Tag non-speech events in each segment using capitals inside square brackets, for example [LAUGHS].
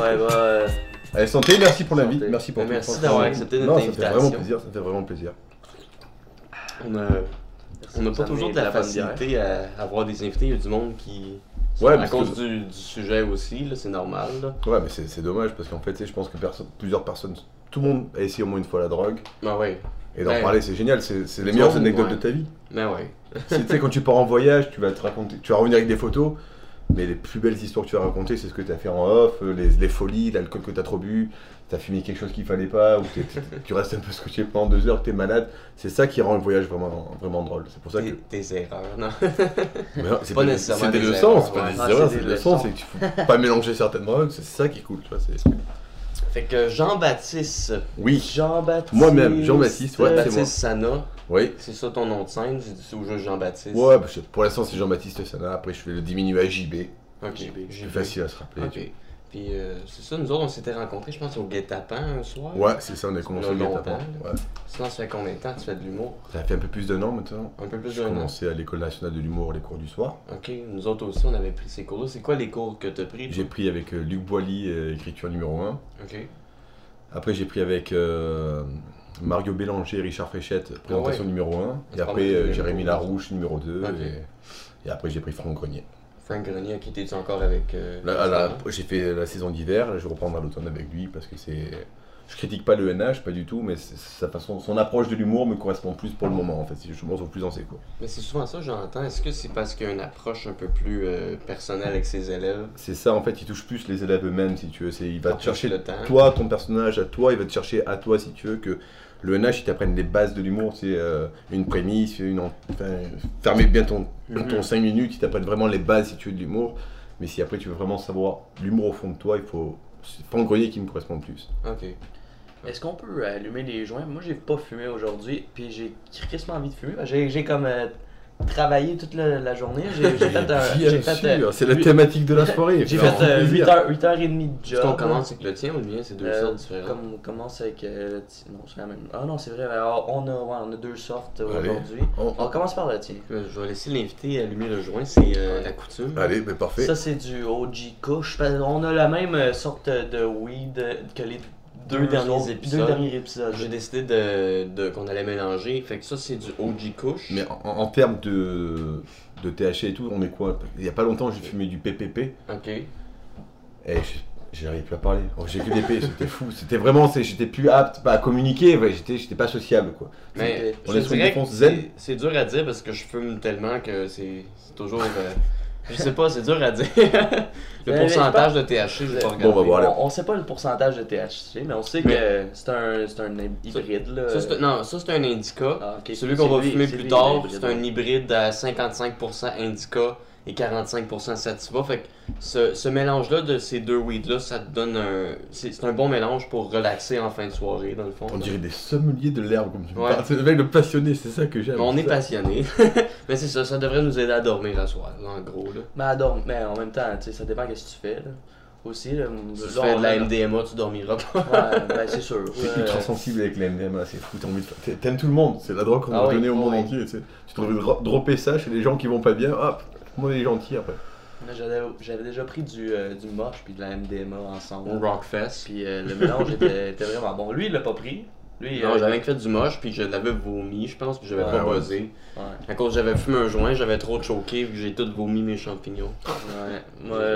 Ouais, bah. euh, Allez, santé, merci pour l'invite. Merci pour tout. merci d'avoir accepté notre non, ça fait vraiment invitation. plaisir, ça fait vraiment plaisir. On a, on n'a pas toujours de la facilité à avoir des invités. Il y a du monde qui. Ouais, à cause que- du, du sujet aussi, là, c'est normal. Là. Ouais, mais c'est dommage parce qu'en fait, tu sais, je pense que plusieurs personnes, tout le monde a essayé au moins une fois la drogue. Ben ouais, Et d'en Ouais. parler, c'est génial, c'est les meilleures anecdotes ouais. de ta vie. ben ouais. Tu sais, quand tu pars en voyage, tu vas te raconter, tu vas revenir avec des photos, mais les plus belles histoires que tu vas raconter, c'est ce que tu as fait en off, euh, les, les folies, l'alcool que tu as trop bu, tu as fumé quelque chose qu'il fallait pas, ou tu restes un peu scotché pendant deux heures, que tu es malade. C'est ça qui rend le voyage vraiment, vraiment drôle. C'est pour ça que. Tes, erreurs, non? C'est Pas nécessairement c'est des leçons, c'est pas des erreurs, c'est des leçons, c'est qu'il faut pas mélanger certaines drogues, c'est ça qui est cool, tu vois. c'est- Fait que Jean-Baptiste. Oui, Jean-Baptiste. Moi-même, Jean-Baptiste, ouais. Jean-Baptiste Sana. Oui. C'est ça ton nom de scène? C'est au jeu Jean-Baptiste. Ouais, je- pour l'instant c'est Jean-Baptiste Sana, après je fais le diminué à JB, Ok. JB. c'est facile à se rappeler. Ok. Puis euh, c'est ça, nous autres on s'était rencontrés, je pense, au guet-apens un soir. Ouais, c'est ça, on a commencé fait guet-apens. Ouais. Sinon, ça fait combien de temps que tu fais de l'humour? Ça fait un peu plus d'un an maintenant. Un peu plus J'ai d'un an. commencé à l'école nationale de l'humour, les cours du soir. Ok, nous autres aussi, on avait pris ces cours-là. C'est quoi les cours que tu as pris? J'ai pris avec euh, Luc Boilly, euh, écriture numéro 1. Ok. Après j'ai pris avec euh, Mario Bélanger, Richard Fréchette, présentation Ah ouais. numéro 1. Et après euh, Jérémy. Larouche, numéro 2. Ok. Et, et après j'ai pris Franck Grenier. Frank Grenier, qui t'es-tu encore avec? euh, Là, là, j'ai fait la saison d'hiver, je à l'automne avec lui parce que c'est. Je critique pas le NH, pas du tout, mais sa façon, son approche de l'humour me correspond plus pour le moment en fait. Je me retrouve plus dans ses cours. Mais c'est souvent ça, j'entends. Est-ce que c'est parce qu'il y a une approche un peu plus euh, personnelle avec ses élèves? C'est ça en fait, il touche plus les élèves eux-mêmes si tu veux. Il va te chercher le temps. toi, ton personnage à toi, il va te chercher à toi si tu veux que le NH il t'apprenne les bases de l'humour, c'est euh, une prémisse, une en- enfin, fermer bien ton, Mhm. ton 5 minutes, il t'apprenne vraiment les bases si tu veux de l'humour. Mais si après tu veux vraiment savoir l'humour au fond de toi, il faut. Grenier qui me correspond le plus. Ok. Est-ce qu'on peut allumer les joints? Moi, j'ai pas fumé aujourd'hui, puis j'ai crissement envie de fumer. J'ai j'ai comme euh, travaillé toute la, la journée. J'ai fait un. Bien j'ai fait, sûr, euh, c'est la thématique de la soirée. J'ai fait euh, plaisir. 8h, 8h30 de Est-ce job. qu'on commence avec le tien ou le mien? C'est deux Euh, sortes différentes. Comme, on commence avec euh, le ti- Non, c'est la même. Ah non, c'est vrai. Alors, on, a, ouais, on a deux sortes euh, aujourd'hui. On- On commence par le tien. Euh, Je vais laisser l'invité allumer le joint, c'est euh, la coutume. Allez, ben parfait. Ça, c'est du OG Kush. Qu'on a la même euh, sorte de weed que les Deux derniers autres- épisodes. Deux derniers épisodes. J'ai décidé de, de- qu'on allait mélanger. Fait que ça, c'est du OG Kush. Mais en, en termes de, de THC et tout, on est quoi? Il y a pas longtemps, j'ai fumé du PPP Ok. et je- j'arrive plus à parler. Oh, j'ai que des P, c'était fou. C'était vraiment, c'est- j'étais plus apte à communiquer, ouais, j'étais, j'étais pas sociable quoi. Mais On je est sur une défense zen. c'est- c'est dur à dire parce que je fume tellement que c'est c'est toujours. euh, je sais pas, c'est dur à dire. [LAUGHS] le Mais- mais pourcentage de THC, j'ai pas Bon, regardé. bah, voilà. On, on sait pas le pourcentage de THC, mais on sait Mais- que c'est un, c'est un hybride. Là. Ça, non, ça c'est un indica. Ah. Celui qu'on va fumer plus lui, tard, c'est un hybride à 55% indica et 45% sativa. Fait que ce, ce mélange-là de ces deux weeds-là, ça te donne un. C'est c'est un bon mélange pour relaxer en fin de soirée, dans le fond. On dirait des sommeliers de l'herbe comme tu me Ouais. parles. C'est le mec de passionné, c'est ça que j'aime. Mais on est Ça- passionné. [LAUGHS] Mais c'est ça, ça devrait nous aider à dormir à soir, là, en gros. Là. Mais, adore, mais en même temps, tu sais, ça dépend de ce que tu fais. Là. Aussi, là, Si tu fais de la a- MDMA, tu dormiras pas. Ouais, ben c'est sûr. T'es Euh, ultra sensible avec les MDMA, c'est fou, t'as envie de faire- t'aimes- tout le monde, c'est la drogue qu'on Ah a oui, donnée au oui, monde entier. Tu sais. Tu te retrouves dro- dropper ça chez les gens qui vont pas bien, hop, le monde est gentil après. Moi, J'avais j'avais déjà pris du, euh, du moche puis de la MDMA ensemble. Au Rockfest. Puis euh, le mélange était, était vraiment bon. Lui, il l'a pas pris. Lui, Non, euh, j'avais fait du moche, puis je l'avais vomi, je pense, puis j'avais Ouais, pas ouais. buzzé. ouais, À cause j'avais fumé un joint, j'avais trop choqué, vu que j'ai tout vomi mes champignons. ouais.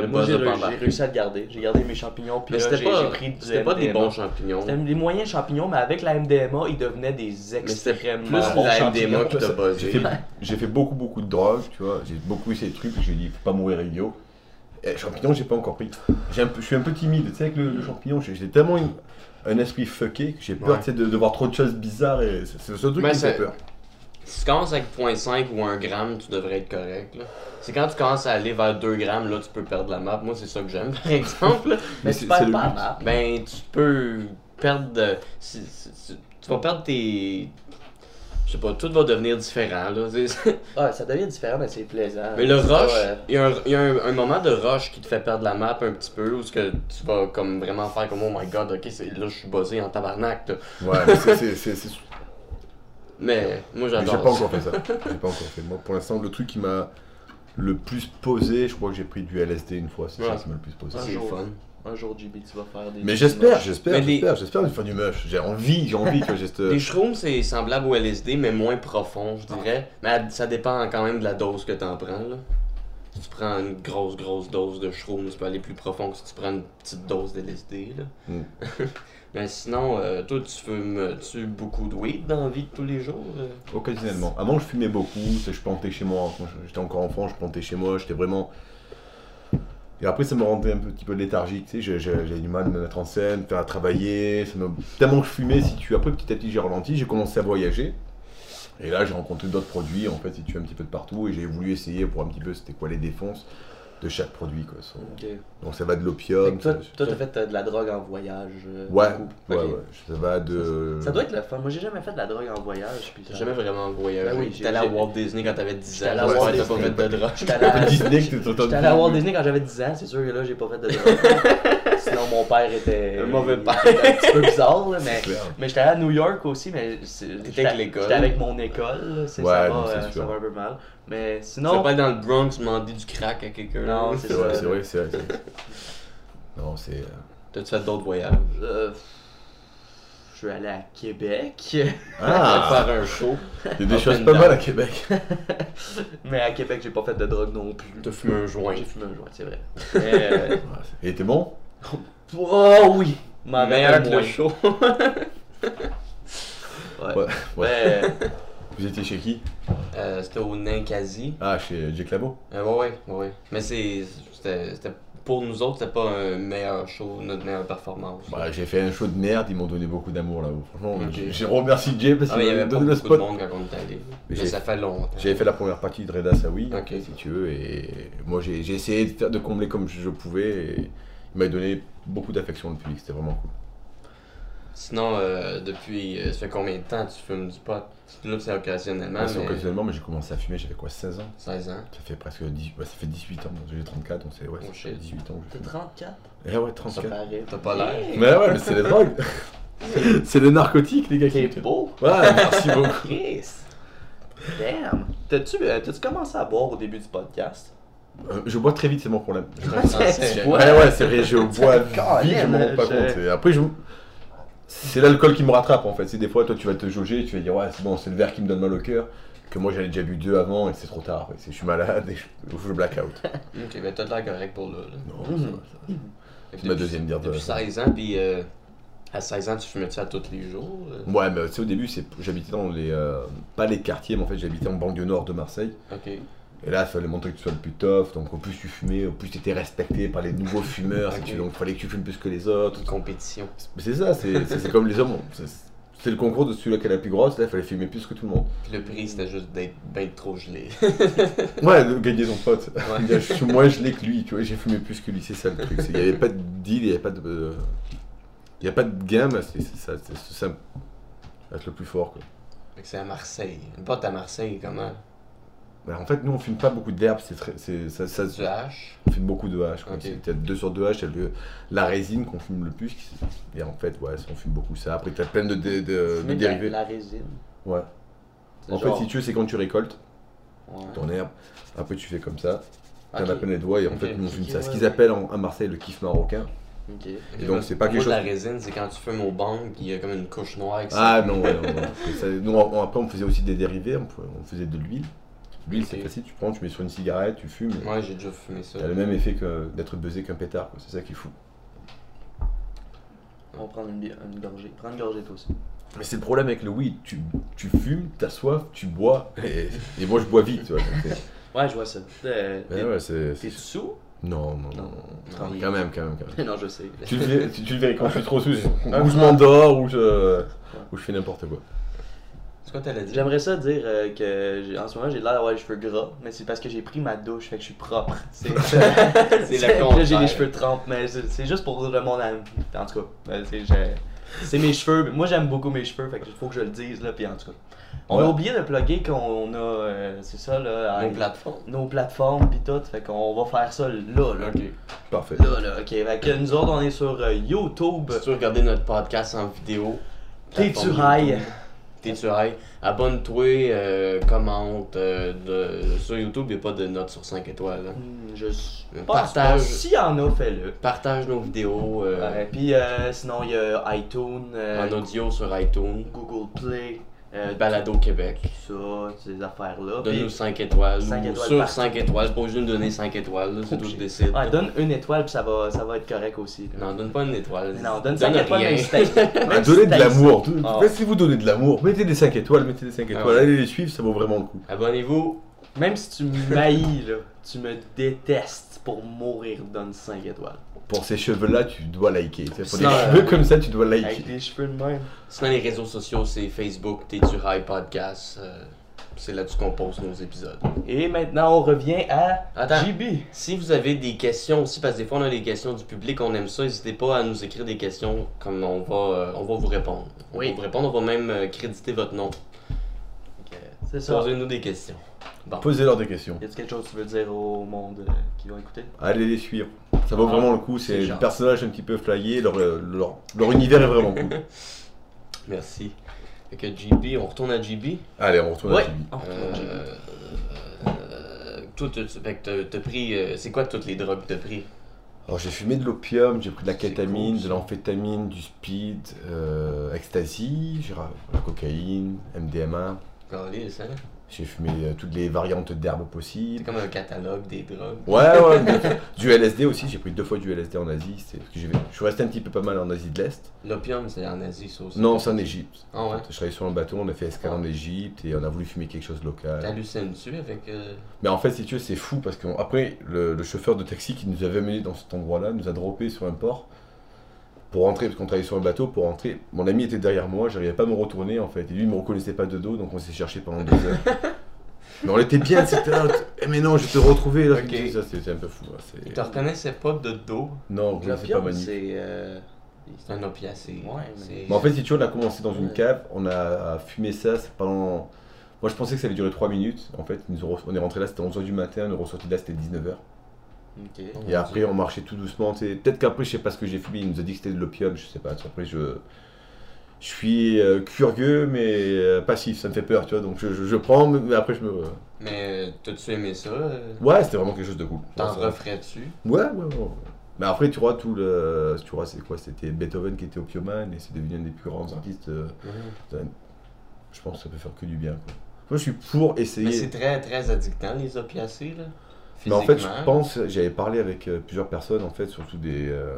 Moi, j'ai réussi- à le garder. J'ai gardé mes champignons. Puis Mais là, c'était j'ai pris du c'était pas des bons champignons. C'était des moyens champignons, mais avec la MDMA, ils devenaient des extrêmement plus bons la. MDMA qui t'a J'ai buzzé. fait, j'ai fait beaucoup beaucoup de drogues, tu vois, j'ai beaucoup essayé de trucs, j'ai dit faut pas mourir idiot. Et champignons, j'ai pas encore pris. J'ai un peu- je suis un peu timide, tu sais, avec le, le champignon, j'ai j'ai tellement une- un esprit fucké que j'ai peur Ouais. tu sais, de, de voir trop de choses bizarres et c'est seul truc Mais qui me fait c'est- peur. Si tu commences avec 0.5 ou 1 gramme, tu devrais être correct. là. C'est quand tu commences à aller vers 2 grammes, là, tu peux perdre la map. Moi, c'est ça que j'aime, par [LAUGHS] exemple. Mais Mais tu c'est- perds pas la map. ben, tu peux perdre. de- tu vas perdre tes. Je sais pas, tout va devenir différent. Là. Ouais, [LAUGHS] ça devient différent, mais c'est plaisant. Mais le rush, euh, il y a, un, il y a un, un moment de rush qui te fait perdre la map un petit peu, où ce que tu vas comme vraiment faire comme oh my god, ok, c'est- là je suis buzzé en tabarnak. là. Ouais, mais c'est- Mais moi mais j'ai j'adore. pas ça. encore fait ça. [LAUGHS] J'ai pas encore fait. Moi, pour l'instant, le truc qui m'a le plus posé, je crois que j'ai pris du LSD une fois, c'est Ouais. ça qui m'a le plus posé. C'est fun. Un jour, JB, tu vas faire des. Mais j'espère, j'espère, j'espère, j'espère faire du mush. J'ai envie, j'ai envie que j'ai cette. Les [LAUGHS] shrooms, c'est semblable au LSD, mais moins profond, je dirais. Mais ça dépend quand même de la dose que t'en prends, là. Si tu prends une grosse, grosse dose de shrooms, tu peux aller plus profond que si tu prends une petite dose d'LSD, là. Mm. [LAUGHS] mais sinon, euh, toi, tu fumes-tu beaucoup de weed dans la vie de tous les jours? euh? Occasionnellement. Avant, je fumais beaucoup. Je plantais chez moi. Quand j'étais encore enfant, je plantais chez moi. J'étais vraiment. Et après, ça me rendait un petit peu léthargique. Tu sais, j'avais du mal à me mettre en scène, faire à travailler. Ça me... Tellement que je fumais, si tu. Après, petit à petit, j'ai ralenti. J'ai commencé à voyager. Et là, j'ai rencontré d'autres produits, en fait, si tu veux, un petit peu de partout. Et j'ai voulu essayer pour un petit peu, c'était quoi les défonces de chaque produit, quoi. So-. Donc, ça va de l'opium. toi, toi, t'as fait euh, de la drogue en voyage. euh, Ouais, ouais. Ça va de. Ça doit être le fun. Moi, j'ai jamais fait de la drogue en voyage. Puis J'ai ça- jamais vraiment voyagé. Ben oui, allé à Walt Disney quand t'avais 10 J'étais allé ans. à Ouais, Walt t'as pas Disney. fait de drogue. J'étais à- Disney J'étais allé à Walt Disney quand j'avais 10 ans, c'est sûr que là j'ai pas fait de drogue. [LAUGHS] [LAUGHS] Sinon mon père était. Un mauvais père. un petit peu bizarre, là, mais. Mais j'étais allé à New York aussi, mais. j'étais- avec l'école. J'étais avec mon école, là, c'est- Ouais, ça, va, c'est euh, ça va un peu mal. Mais Tu sinon. vas pas aller dans le Bronx demander du crack à quelqu'un. Non, C'est C'est vrai, ça. c'est vrai, c'est vrai. c'est- Non, c'est. euh, T'as-tu fait d'autres voyages? euh, je suis allé à Québec. Ah [LAUGHS] Faire un show. Il y a des choses pas down. mal à Québec. [LAUGHS] mais à Québec, j'ai pas fait de drogue non plus. T'as fumé un joint. J'ai fumé un joint, c'est vrai. Mais, euh, Et t'es bon? [LAUGHS] Oh oui! Ma Meilleur que le show. Ouais. Ouais. Ouais. Vous étiez chez qui? Euh, c'était au Ninkasi. Ah, chez Jake Labo. Euh, ouais, ouais, ouais. Mais c'est. C'était. c'était- Pour nous autres, c'était pas un meilleur show, notre meilleure performance. Bah, j'ai fait un show de merde, ils m'ont donné beaucoup d'amour là-haut. Franchement, j'ai- remercié Jay parce ah, qu'il mais il y m'a donné le beaucoup de spot. monde quand on est allé. Mais ça fait longtemps. J'avais fait la première partie de Reda Sawi, Ok. si tu veux, et moi j'ai j'ai essayé de, faire, de combler comme je pouvais, et il m'a donné beaucoup d'affection le public, c'était vraiment cool. Sinon, euh, depuis. euh, ça fait combien de temps tu fumes du pot? Là, c'est occasionnellement. Moi, c'est mais occasionnellement, mais j'ai commencé à fumer, j'avais quoi, 16 ans? 16 ans. Ça fait presque 10, ouais, ça fait 18 ans, donc j'ai 34, donc c'est ouais, Oh, ça fait shit. 18 ans T'es fume. 34? Eh ouais, Ça 34. paraît. T'as pas l'air. Mais ouais, mais c'est les drogues [LAUGHS] C'est le narcotique, les gars. T'es qui- beau. Ouais, merci beaucoup. Chris. Damn. T'as-tu euh, t'as-tu commencé à boire au début du podcast? Euh, je bois très vite, c'est mon problème. Je Tu Ouais, bois? ouais, c'est vrai, je [LAUGHS] bois vite, je m'en rends pas compte. Et Après, je... c'est l'alcool qui me rattrape en fait. C'est des fois, toi, tu vas te jauger, tu vas dire, ouais, c'est bon, c'est le verre qui me donne mal au cœur. Que moi, j'avais déjà bu deux avant et c'est trop tard. ouais. C'est- Je suis malade et je, je black out. [LAUGHS] Ok, ben t'as l'air correct pour là. là. Non, Mhm. ça va, va. Ma deuxième bière de- Depuis 16 ans, puis euh, à 16 ans, tu fumais-tu à tous les jours euh? Ouais, mais tu sais, au début, c'est- j'habitais dans les. euh, pas les quartiers, mais en fait, j'habitais en banlieue nord de Marseille. Ok. Et là, il fallait montrer que tu sois le plus tough. Donc, au plus tu fumais, au plus tu étais respecté par les nouveaux fumeurs. Donc, il fallait que tu fumes plus que les autres. Une compétition. Mais c'est ça, c'est comme les hommes. C'est le concours de celui-là qui est la plus grosse. Là, il fallait fumer plus que tout le monde. Puis le prix, c'était juste d'être ben trop gelé. [LAUGHS] Ouais, de gagner son pote. Ouais. Je suis moins gelé que lui, tu vois, j'ai fumé plus que lui, c'est ça le truc. Il n'y avait pas de deal, il n'y avait pas de. euh, Il n'y a pas de gamme, c'est ça, c'est être le plus fort, quoi. C'est à Marseille. Une pote à Marseille, comment? Mais en fait, nous, on fume pas beaucoup d'herbes, c'est très. c'est- Ça, ça, Du hache. on fume beaucoup de hache, quoi. Ok. C'est peut-être deux sortes de hache, il y a le- la résine qu'on fume le plus. Et en fait, ouais, on fume beaucoup ça. Après, tu as plein de, de, de- de de la- dérivés. La résine. Ouais. En genre- fait, si tu veux, c'est quand tu récoltes Ouais. ton herbe. Après, tu fais comme ça. T'en Ok. as plein les doigts et en fait, nous, on fume ça. Ce qu'ils appellent en- à Marseille le kiff marocain. Ok. Et donc, c'est pas quelque chose- la résine, c'est quand tu fumes au bang, il y a comme une couche noire avec ça. Ah non, ouais, non, non. [LAUGHS] Et ça- nous, on- après, on faisait aussi des dérivés. On faisait de l'huile. L'huile, c'est facile. Tu prends, tu mets sur une cigarette, tu fumes. Ouais, j'ai déjà fumé ça. T'as le même effet que d'être buzzé qu'un pétard. quoi. C'est ça qui est fou. On va prendre une, bi- une gorgée. Prends une gorgée toi aussi. Mais c'est le problème avec le weed. Tu, tu fumes, t'as soif, tu bois. Et, et moi, je bois vite. Tu vois, [LAUGHS] Ouais, je vois ça. Euh, Ouais, t'es- ouais, c'est. T'es c'est- sous? Non, non, non. Non. Quand même, quand même, quand même. [LAUGHS] non, je sais. Tu le verrais, tu, tu le verrais quand je suis trop sous. [LAUGHS] Ou je m'endors, ou je, ou je fais n'importe quoi. C'est quoi t'allais dire J'aimerais ça dire euh, que en ce moment j'ai l'air d'avoir les cheveux gras, mais c'est parce que j'ai pris ma douche, fait que je suis propre. [LAUGHS] C'est le [LAUGHS] Là, j'ai contraire. les cheveux trempes, mais c'est juste pour le monde. à- En tout cas, ben, c'est mes cheveux. Moi j'aime beaucoup mes cheveux, fait que faut que je le dise là, puis en tout cas. On Ouais. a oublié de plugger qu'on a, euh, c'est ça là, Nos plateformes. nos plateformes puis tout, fait qu'on va faire ça là, là. Ok. Parfait. Là, là, ok. Fait que nous autres, on est sur euh, YouTube. Si tu veux regarder notre podcast en vidéo, T'es-tu plateforme high? T'es-tu high? Abonne-toi, euh, commente. euh, de- Sur YouTube, il a pas de notes sur 5 étoiles. hein. Hmm, Je pense Partage. S'il y en a, fais-le. Partage nos vidéos euh, puis euh, sinon, il y a iTunes, euh, en audio sur iTunes. Google Play, euh, Balado Québec. tout ça, ces affaires-là. Donne-nous Puis- 5 étoiles. Cinq ou étoiles sur partout. 5 étoiles. Pas obligé de nous donner 5 étoiles. là, C'est toi qui décides. Ouais, donne une étoile, puis ça va, ça va être correct aussi. là. Non, donne pas une étoile. Mais non, donne 5 étoiles, [LAUGHS] même si Ah, donnez de l'amour. Ah. Mais si vous donnez de l'amour, mettez des 5 étoiles, mettez des 5 Ah étoiles. ouais. Allez les suivre, ça vaut vraiment le coup. Abonnez-vous. Même si tu me maillis, là, tu me détestes pour mourir, donne 5 étoiles. Pour ces cheveux-là, tu dois liker. C'est Pour des Sinon, cheveux euh, comme ça, tu dois Avec liker. des cheveux de même. Sinon, les réseaux sociaux, c'est Facebook, T'es du High Podcast. euh, c'est là-dessus qu'on poste nos épisodes. Et maintenant, on revient à Attends. JB. Si vous avez des questions aussi, parce que des fois on a des questions du public, on aime ça, n'hésitez pas à nous écrire des questions comme on va, euh, on va vous répondre. On Oui. va vous répondre, on va même euh, créditer votre nom. C'est ça. Posez-nous des questions. Bon. Posez-leur des questions. Y a-t-il quelque chose que tu veux dire au monde euh, qui va écouter? Allez les suivre. Ça vaut Ah, vraiment le coup. c'est des personnages un petit peu flyés. Leur, leur, leur univers est vraiment cool. [LAUGHS] Merci. Fait que JB, on retourne à JB. Allez, on retourne Ouais. à Euh, JB. euh, toi, t'as- pris. euh, c'est quoi toutes les drogues que t'as pris? Alors j'ai fumé de l'opium, j'ai pris de la kétamine, cool, de l'amphétamine, du speed, euh, ecstasy, la cocaïne, MDMA. Regardez, ça. J'ai fumé euh, toutes les variantes d'herbes C'est possibles. comme un catalogue des drogues. Ouais, ouais. mais- [LAUGHS] du LSD aussi, j'ai pris deux fois du LSD en Asie. c'est- que Je suis resté un petit peu pas mal en Asie de l'Est. L'opium, c'est en Asie, ça aussi. Non, c'est en Égypte. Ah ouais? Je travaillais sur un bateau, on a fait escale Ah. en Égypte et on a voulu fumer quelque chose de local. T'hallucines-tu avec. euh, Mais en fait, si tu veux, c'est fou parce qu'après, le, le chauffeur de taxi qui nous avait amené dans cet endroit-là nous a droppé sur un port pour rentrer, parce qu'on travaillait sur un bateau, pour rentrer. Mon ami était derrière moi, j'arrivais pas à me retourner en fait. Et lui, il me reconnaissait pas de dos, donc on s'est cherché pendant deux heures. [LAUGHS] Mais on était bien, c'était là. Eh, mais non, je vais te retrouver là. Ok. Ça, c'est un peu fou. hein, c'est- Ils te reconnaissaient pas de dos? Non, je c'est pas magnifique. c'est. euh, C'est un opiacé. Ouais, mais- en fait, si tu veux, on a commencé dans une cave, on a fumé ça c'est pendant. Moi, je pensais que ça allait durer 3 minutes. En fait, on est rentré là, c'était 11h du matin, on est ressorti de là, c'était 19h. Et après, on marchait tout doucement. Peut-être qu'après, je sais pas ce que j'ai fumé. Il nous a dit que c'était de l'opium, je sais pas. Après, je. Je suis euh, curieux, mais euh, passif. Ça me fait peur, tu vois. Donc, je, je- je prends, mais après, je me. Mais euh, t'as-tu aimé ça euh? Ouais, c'était vraiment quelque chose de cool. T'en referais-tu? Ouais, ouais, ouais. Mais après, tu vois, tout le. Tu vois, c'est quoi? C'était Beethoven qui était opiomane et c'est devenu un des plus grands artistes. euh, Je pense que ça peut faire que du bien, quoi. Moi, je suis pour essayer. Mais c'est très très addictant les opiacés là. Mais en fait, je pense, j'avais parlé avec euh, plusieurs personnes, en fait, surtout des, euh,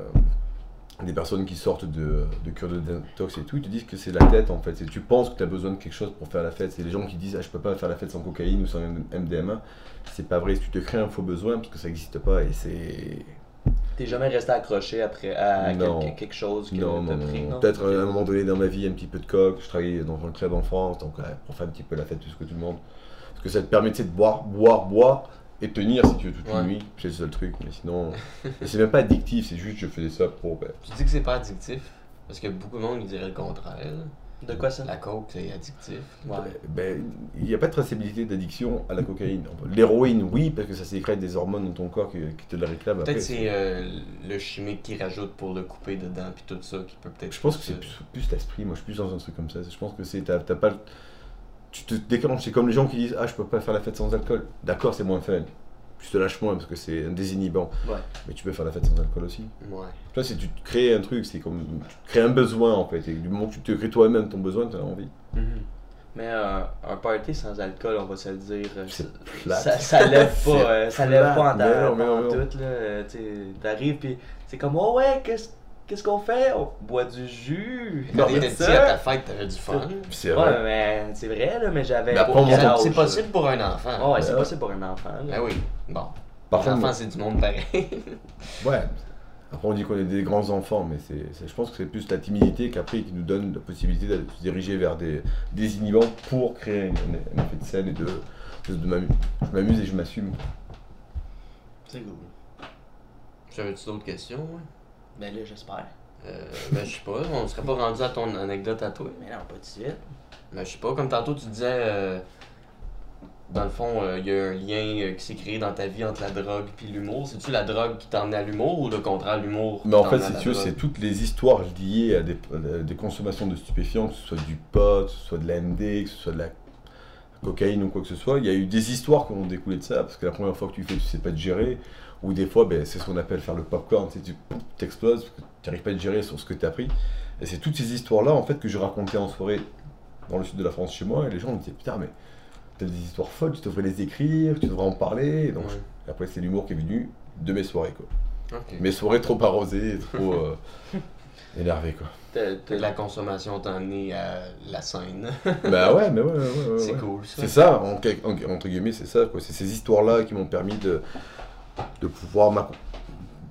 des personnes qui sortent de, de cure de détox et tout, ils te disent que c'est la tête, en fait. Tu penses que tu as besoin de quelque chose pour faire la fête. C'est les gens qui disent, ah, je peux pas faire la fête sans cocaïne ou sans MDMA. C'est pas vrai, tu te crées un faux besoin parce que ça n'existe pas et c'est. T'es jamais resté accroché après à quelque, quelque chose que Non, non, pris, non. non? Peut-être à un moment donné dans ma vie, un petit peu de coke. Je travaillais dans un club en France, donc ouais, pour faire un petit peu la fête, tout ce que tout le monde. Parce que ça te permet tu sais, de boire, boire, boire et tenir si tu veux toute Ouais. une nuit. C'est le seul truc, mais sinon. [LAUGHS] c'est même pas addictif, c'est juste je faisais ça pour. ben, Tu dis que c'est pas addictif? Parce que beaucoup de monde ils diraient le contraire. De quoi ça? La coke c'est addictif. Ouais. ben, il n'y a pas de traçabilité d'addiction à la cocaïne. L'héroïne, oui, parce que ça sécrète des hormones dans ton corps qui, qui te le réclament. Peut-être c'est euh, le chimique qui rajoute pour le couper dedans puis tout ça qui peut peut-être. Je pense que c'est euh, plus, plus l'esprit, moi je suis plus dans un truc comme ça. Je pense que c'est. T'as t'as pas. Tu te déclenches, c'est comme les gens qui disent Ah, je peux pas faire la fête sans alcool. D'accord, c'est moins fun. Tu te lâches moins parce que c'est un désinhibant. Ouais. Mais tu peux faire la fête sans alcool aussi. Ouais. Toi, c'est tu te crées un truc, c'est comme. Tu crées un besoin en fait. Et du moment que tu te crées toi-même ton besoin, tu as envie. Mhm. Mais euh, un party sans alcool, on va se le dire, euh, ça- lève [LAUGHS] pas, euh, ça lève pas en Mais non, mais non, mais non. tout là. tu sais, T'arrives puis c'est comme oh ouais, qu'est-ce qu'est-ce qu'on fait? On boit du jus. Non, Quand mais petit à ta fête t'avais du fun. C'est Ouais, vrai. mais c'est vrai là, mais j'avais. Âge, C'est possible pour un enfant. Ouais, c'est Ouais. possible pour un enfant. là. Ben oui. Bon. Par un contre, enfant c'est du monde pareil. [LAUGHS] Ouais. Après, on dit qu'on est des grands enfants, mais c'est, je pense que c'est plus la timidité qu'après qui nous donne la possibilité de se diriger vers des, des inhibants pour créer un, effet de scène et de, de, de Je m'amuse et je m'assume. C'est cool. J'avais-tu d'autres questions? ouais? Ben là, j'espère. Euh, ben, je sais pas, on serait pas rendu à ton anecdote à toi. Mais non, pas de suite. Ben, je sais pas, comme tantôt tu disais, euh, dans le fond, euh, il y a un lien euh, qui s'est créé dans ta vie entre la drogue puis l'humour. C'est-tu la drogue qui t'a emmené à l'humour ou le contraire, l'humour Mais en fait, si la tu veux, c'est toutes les histoires liées à des, à des consommations de stupéfiants, que ce soit du pot, que ce soit de la MD, que ce soit de la cocaïne ou quoi que ce soit. Il y a eu des histoires qui ont découlé de ça, parce que la première fois que tu fais, tu sais pas te gérer, ou des fois, ben, c'est ce qu'on appelle faire le popcorn, tu t'exploses, parce que tu n'arrives pas à te gérer sur ce que tu as pris. Et c'est toutes ces histoires-là, en fait, que je racontais en soirée dans le sud de la France chez moi, et les gens me disaient, putain, mais t'as des histoires folles, tu devrais les écrire, tu devrais en parler. Et donc, Ouais. après, c'est l'humour qui est venu de mes soirées, quoi. Mes soirées trop arrosées, trop euh, [LAUGHS] énervées, quoi. La consommation t'a emmené à la scène. [LAUGHS] bah ouais, mais ouais, ouais, ouais. ouais, c'est ouais. cool ça. C'est ça, en, quel- en- entre guillemets, c'est ça, quoi. C'est ces histoires-là qui m'ont permis de, de pouvoir m'a-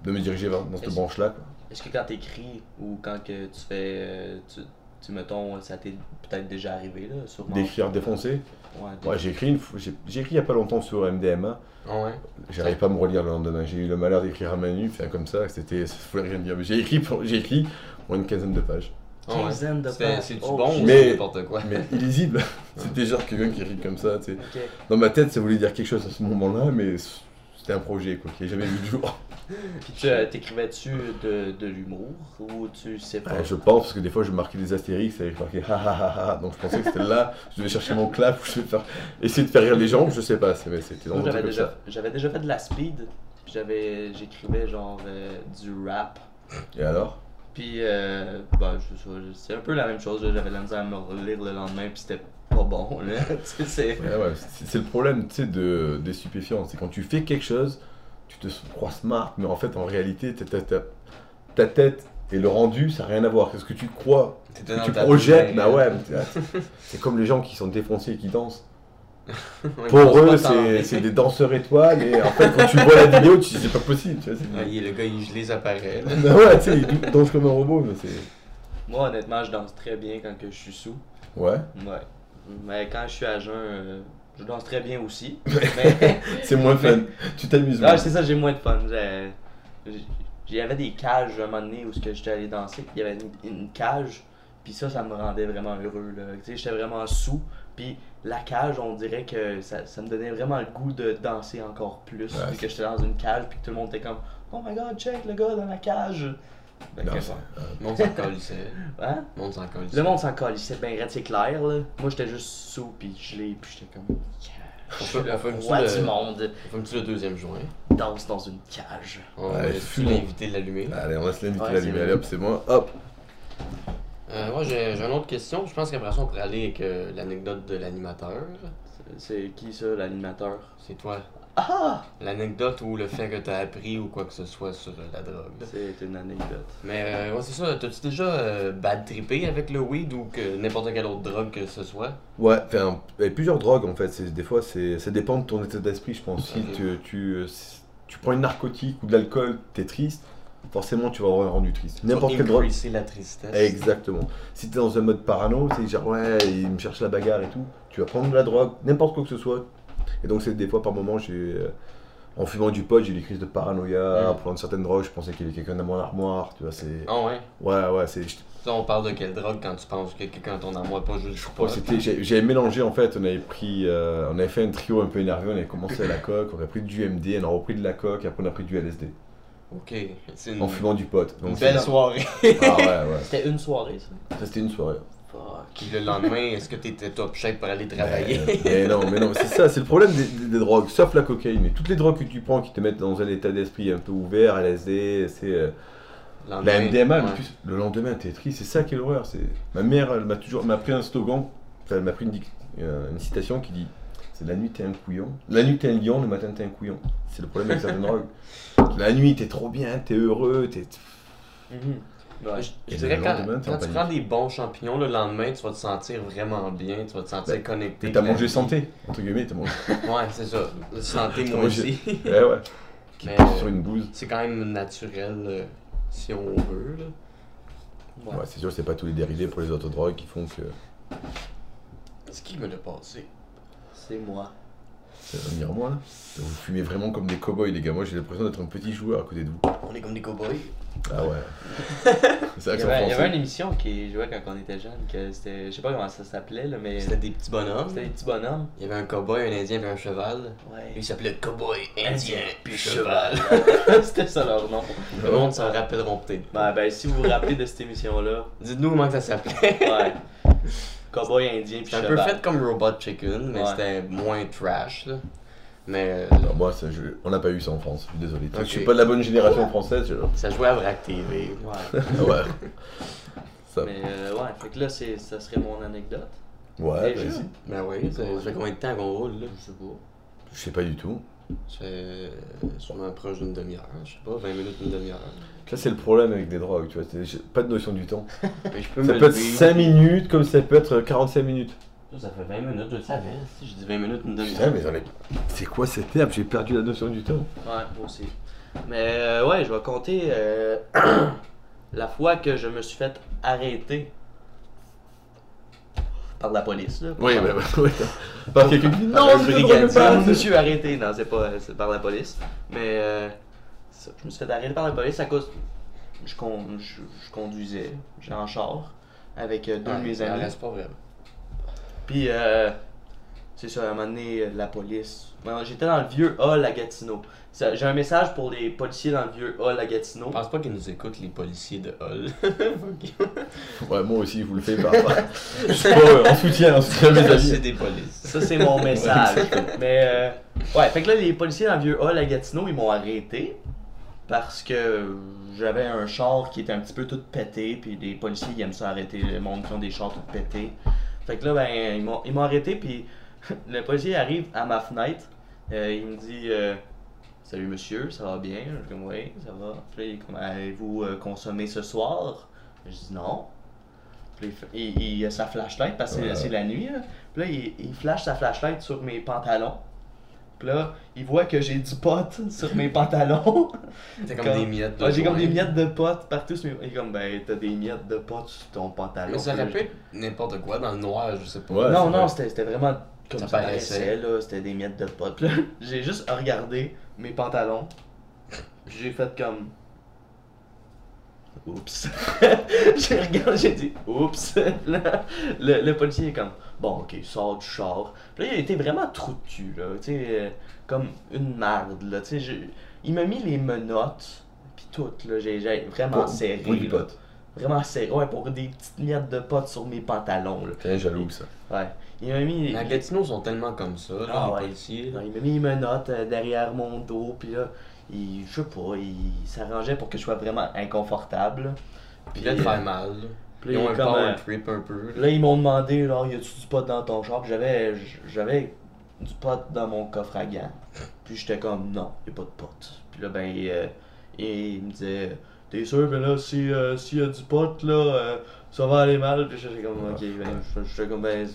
de me diriger vers- dans cette branche-là. Est-ce que quand t'écris ou quand que tu fais. euh, tu, tu mettons, ça t'est peut-être déjà arrivé là, sûrement? D'écrire défoncé. Ouais, Ouais, j'ai écrit une j'ai écrit il y a pas longtemps sur MDMA. Ah ouais? J'arrivais pas à me relire le lendemain. J'ai eu le malheur d'écrire à Manu, faire comme ça, c'était, [LAUGHS] ça voulait rien dire. Mais j'ai écrit, pour- j'ai écrit pour une quinzaine de pages. Ah ouais. Quinzaine de C'est- pages. C'est-tu Oh, bon ou Mais- c'est n'importe quoi? Mais [LAUGHS] illisible. C'était genre quelqu'un qui écrit comme ça, tu sais. Ok. Dans ma tête, ça voulait dire quelque chose à ce moment-là, mais c'était un projet, quoi, qui n'a jamais vu le jour. Puis tu euh, t'écrivais-tu de, de l'humour ou tu sais pas? Ouais, je pense, parce que des fois je marquais des astérix et je marquais ha ha ha ha, donc je pensais que c'était là, je devais chercher mon clap, ou je devais faire, essayer de faire rire les gens, je sais pas, mais c'était j'avais déjà, j'avais déjà fait de la speed. Puis j'avais, j'écrivais genre euh, du rap. Et alors? Puis, euh, bah, c'est un peu la même chose. J'avais la misère à me relire le lendemain, puis c'était pas bon. C'est. [LAUGHS] Ouais, ouais, le problème, de, des stupéfiants, c'est quand tu fais quelque chose, tu te crois smart, mais en fait, en réalité, ta, ta, ta- ta tête et le rendu, ça n'a rien à voir. Qu'est-ce que tu crois, que tu projettes, bah hein. ouais, [LAUGHS] c'est- comme les gens qui sont défoncés et qui dansent. [LAUGHS] Pour eux, c'est des danseurs étoiles, et en fait, quand tu vois la vidéo, tu dis c'est pas possible, tu vois. Ah, le gars, il gelé, ça paraît. là. Bah ouais, tu sais, il danse comme un robot, mais. Moi, honnêtement, je danse très bien quand que je suis sous. Ouais. Ouais. Mais quand je suis à jeun, euh, je danse très bien aussi. mais. [LAUGHS] C'est moins fun. Tu t'amuses moins. Ah, c'est ça, j'ai moins de fun. Il y avait des cages un moment donné où j'étais allé danser. Il y avait une, une cage, puis ça, ça me rendait vraiment heureux. j'étais vraiment sous. Puis la cage, on dirait que ça, ça me donnait vraiment le goût de danser encore plus. Ouais, vu que j'étais dans une cage, puis que tout le monde était comme Oh my god, check le gars dans la cage. Fait Non, que, Le monde s'en colissait. hein? Le monde s'en colissait. Le monde s'en bien raide, c'est clair. Là. Moi, j'étais juste sous, puis je l'ai, puis j'étais comme Yeah. On fait- on fait Roi le- du monde? Le deuxième joint? danse dans une cage. On Ouais, va fumons. l'inviter de l'allumer? Allez, on laisse l'inviter Ouais, à l'allumer. c'est Allez hop, c'est moi. Hop. Euh, moi, j'ai j'ai une autre question. Je pense qu'après ça, on pourrait aller avec euh, l'anecdote de l'animateur. C'est qui ça, l'animateur? C'est toi. Ah L'anecdote ou le fait que t'as appris ou quoi que ce soit sur euh, la drogue. C'est une anecdote. Mais euh, ouais, c'est ça. T'as-tu déjà euh, bad trippé avec le weed ou que n'importe quelle autre drogue que ce soit? Ouais, enfin, il y a plusieurs drogues en fait. C'est- Des fois, c'est, ça dépend de ton état d'esprit, je pense. Si Ok. tu, tu, tu prends une narcotique ou de l'alcool, t'es triste, forcément tu vas avoir un rendu triste. N'importe quelle drogue. C'est la tristesse. Exactement. Si t'es dans un mode parano, tu sais, genre ouais, il me cherche la bagarre et tout, tu vas prendre de la drogue, n'importe quoi que ce soit. Et donc, c'est des fois par moment, j'ai. euh, en fumant du pot, j'ai des crises de paranoïa. Mm. En prenant certaines drogues, je pensais qu'il y avait quelqu'un dans mon armoire. Tu vois, c'est. Ah ouais? Ouais, ouais, c'est. Ça, on parle de quelle drogue quand tu penses que quelqu'un ton armoire, pas juste Ouais, pot. c'était, j'avais mélangé en fait, on avait pris, euh, on avait fait un trio un peu énervé, on avait commencé à la [LAUGHS] coque, on a pris du MD, on a repris de la coque, après on a pris du LSD, Ok. C'est une, en fumant du pot. une Donc, belle c'est- soirée. Ah ouais, ouais. [LAUGHS] C'était une soirée, ça? Ça c'était une soirée. Fuck. Puis le lendemain, est-ce que t'étais top shape pour aller travailler? Mais, mais non, mais non, c'est ça, c'est le problème des, des- des drogues, sauf la cocaïne. Mais toutes les drogues que tu prends qui te mettent dans un état d'esprit un peu ouvert, LSD, c'est euh, la Lendemain, MDMA. mais ouais. plus, le lendemain, t'es triste, c'est ça qui est l'horreur. C'est ma mère, elle m'a toujours, m'a pris un slogan, enfin, elle m'a pris une, euh, une citation qui dit, c'est la nuit t'es un couillon, la nuit t'es un lion, le matin t'es un couillon. C'est le problème avec certaines [LAUGHS] drogues. La nuit t'es trop bien, t'es heureux, t'es. Mhm. Ouais. Je, dirais le quand, quand tu prends des bons champignons le lendemain, tu vas te sentir vraiment bien, tu vas te sentir Ben, connecté. Mais t'as mangé santé, entre guillemets, t'as mangé. [LAUGHS] Ouais, c'est ça. Santé, moi aussi. [LAUGHS] Ouais, ouais. Qui Mais, euh, sur une bouse. C'est quand même naturel euh, si on veut. Là. Ouais. Ouais, c'est sûr, c'est pas tous les dérivés pour les autres drogues qui font que. C'est qui me l'a passé? C'est moi. C'est un miroir là. Vous fumez vraiment comme des cow-boys, les gars. Moi, j'ai l'impression d'être un petit joueur à côté de vous. On est comme des cowboys. Ah ouais. [LAUGHS] C'est Il y, accent avait, il y avait une émission qui jouait quand on était jeune, que c'était. Je sais pas comment ça s'appelait, là, mais. C'était des petits bonhommes. C'était des petits bonhommes. Il y avait un cowboy, un indien et un cheval. Ouais. Il s'appelait Cowboy, Indien, puis puis cheval. [LAUGHS] c'était ça leur nom. Le monde s'en rappelleront peut-être. Ben, ben, si vous vous rappelez de cette émission-là, Dites-nous comment que ça s'appelait. ouais. [LAUGHS] Cowboy indien puis un peu fait comme Robot Chicken, mais Ouais. c'était moins trash. Là. Mais Non, moi, ça, je- on n'a pas eu ça en France. Je suis désolé. Ok. Je suis pas de la bonne génération française. je- ça jouait à Vrac TV. [LAUGHS] Ouais. Ah ouais. Ça... Mais euh, ouais, fait que là, c'est, ça serait mon anecdote. Ouais, vas-y. Ben oui, ça, ça fait combien de temps qu'on roule là? Je sais pas. Je sais pas du tout. Ça fait euh, sûrement proche d'une demi-heure, je sais pas, 20 minutes, une demi-heure. Ça, c'est le problème avec les drogues, tu vois. c'est- j'ai pas de notion du temps. [LAUGHS] Mais je peux Ça me peut être lever. 5 minutes comme ça peut être 45 minutes. Ça, fait 20 minutes, je le savais. Si je dis 20 minutes, une Putain, demi-heure. mais c'est quoi cette herbe J'ai perdu la notion du temps. Ouais, moi aussi. Mais euh, ouais, je vais compter euh, [COUGHS] la fois que je me suis fait arrêter par la police. Là, Oui, ouais. [LAUGHS] Parce que quelqu'un qui dit Par non, je me suis arrêté, non, c'est pas c'est par la police. Mais euh, ça, je me suis fait arrêter par la police à cause. Je, con- je, je conduisais, j'étais en char avec euh, deux de mes amis. C'est pas vrai. Puis, euh, c'est ça, à un moment donné, euh, la police. J'étais dans le vieux hall à Gatineau. J'ai un message pour les policiers dans le vieux hall à Gatineau. Je pense pas qu'ils nous écoutent, les policiers de [LAUGHS] you. Ouais, moi aussi, je vous le fais par. [LAUGHS] je suis pas euh, en soutien, en soutien de mes C'est amis. des polices. Ça, c'est mon message. Mais, euh, ouais, fait que là, les policiers dans le vieux hall à Gatineau, ils m'ont arrêté parce que j'avais un char qui était un petit peu tout pété, puis les policiers, ils aiment ça arrêter le monde qui ont des chars tout pétés. Fait que là, ben, ils m'ont ils m'ont arrêté, puis le policier arrive à ma fenêtre, euh, il me dit euh, Salut monsieur, ça va bien? Je dis comme Oui, ça va. Puis là, il est comme Avez-vous euh, consommé ce soir? Je dis Non. Puis là, il, il, il a sa flashlight parce que c'est- Ouais. c'est la nuit. Là. Puis là, il, il flash sa flashlight sur mes pantalons. Puis là, il voit que j'ai du pot [LAUGHS] sur mes pantalons. C'est comme Comme- des miettes de Ouais, j'ai comme des miettes de pot partout. sur mes- Il est comme, ben, t'as des miettes de pot sur ton pantalon. Mais ça aurait pu être n'importe quoi dans le noir, je sais pas. Ouais, non, non, c'était vraiment comme Ça ça, paraissait. paraissait, là. C'était des miettes de pot. [LAUGHS] J'ai juste regardé mes pantalons. Puis j'ai fait comme. Oups. [LAUGHS] j'ai regardé, j'ai dit oups. [LAUGHS] Là, le, le policier est comme bon, ok, sors du char. Puis là, il été vraiment trou de cul, là. Tu sais, euh, comme une marde, là. Tu sais, il m'a mis les menottes. Puis tout, là. J'ai vraiment Pour- serré. pour du là. pot. Vraiment serré. Ouais, pour des petites miettes de pot sur mes pantalons, là. T'es jaloux, ça. Ouais. Il m'a mis. Mais à Gatineau, sont tellement comme ça, là, Ah les ouais. policiers. Non, il m'a mis une menotte euh, derrière mon dos, puis là, il, je sais pas, il s'arrangeait pour que je sois vraiment inconfortable. Puis là, te euh, mal. puis Ils là, ont il un est comme, power trip un peu. là. Là, ils m'ont demandé, genre, y a-tu du pot dans ton char? Puis j'avais, j'avais du pot dans mon coffre à gants. Puis j'étais comme, non, y a pas de pot. Puis là, ben, euh, il me disait, t'es sûr, ben là, si, euh, s'il y a du pot, là, euh, ça va aller mal. Puis j'étais comme, ok, ben, j'étais comme, ben,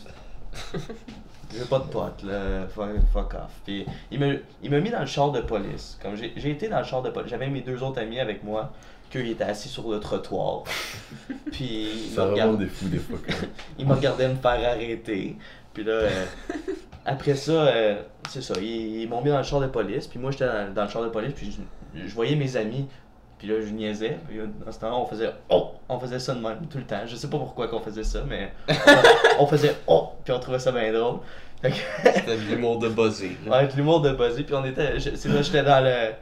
j'ai pas de pote, là, fuck, off. Puis il m'a il m'a mis dans le char de police. Comme j'ai j'ai été dans le char de police, j'avais mes deux autres amis avec moi, qu'eux ils étaient assis sur le trottoir. [LAUGHS] Puis il me regardait- des fous, des fois. [LAUGHS] il me regardait me faire arrêter. Puis là, euh, [LAUGHS] après ça, euh, c'est ça, ils, ils m'ont mis dans le char de police. Puis moi, j'étais dans, dans le char de police, puis je, je voyais mes amis. Puis là, je niaisais. Puis dans ce temps-là, on faisait oh! On faisait ça de même tout le temps. Je sais pas pourquoi qu'on faisait ça, mais on faisait oh! Puis on trouvait ça bien drôle. Que, C'était de l'humour de buzzé. là. avec l'humour de Buzzy, puis on était. C'est là, j'étais dans le,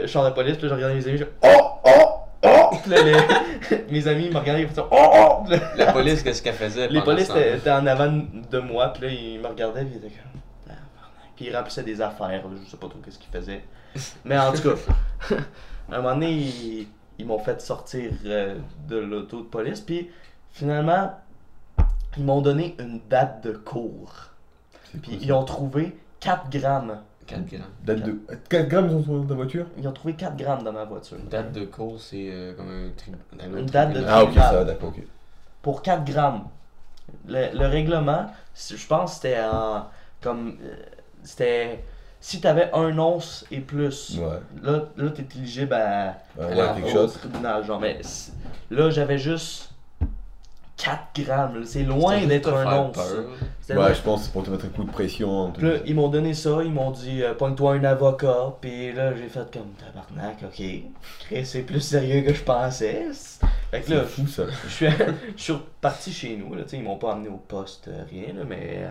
le char de police, puis là, je regardais mes amis, je oh! Oh! Oh! Puis là, les- mes amis ils me regardaient, ils faisaient oh! Oh! La police, qu'est-ce qu'elle faisait les polices étaient en avant de moi, puis là, ils me regardaient, puis ils étaient comme. Puis ils remplissaient des affaires, là, je sais pas trop qu'est-ce qu'ils faisaient. Mais en tout cas, [LAUGHS] à un moment donné, ils, ils m'ont fait sortir euh, de l'auto de police, puis finalement, ils m'ont donné une date de cours. Puis ils ont trouvé 4 grammes. 4 grammes. Date de. 4 grammes, ils ont sur ta voiture? Ils ont trouvé 4 grammes dans ma voiture. Une date de cours, c'est euh, comme un tribunal. Une date de- Ah, ok, ça, d'accord, ok. Pour 4 grammes. Le, le règlement, je pense que c'était en. Comme. euh, C'était. Si t'avais un once et plus, Ouais. là, là t'es éligible à, à ouais, la- quelque au chose. tribunal. Genre, mais là, j'avais juste 4 grammes. C'est loin d'être un once. Ouais, je pense que c'est pour te mettre un coup de pression. là, ils m'ont donné ça, ils m'ont dit euh, pogne-toi un avocat, puis là j'ai fait comme tabarnak, ok. Chris, C'est plus sérieux que je pensais. Fait que là, C'est fou ça. je suis, [LAUGHS] je suis reparti chez nous, là, tu ils m'ont pas amené au poste, euh, rien, là, mais euh,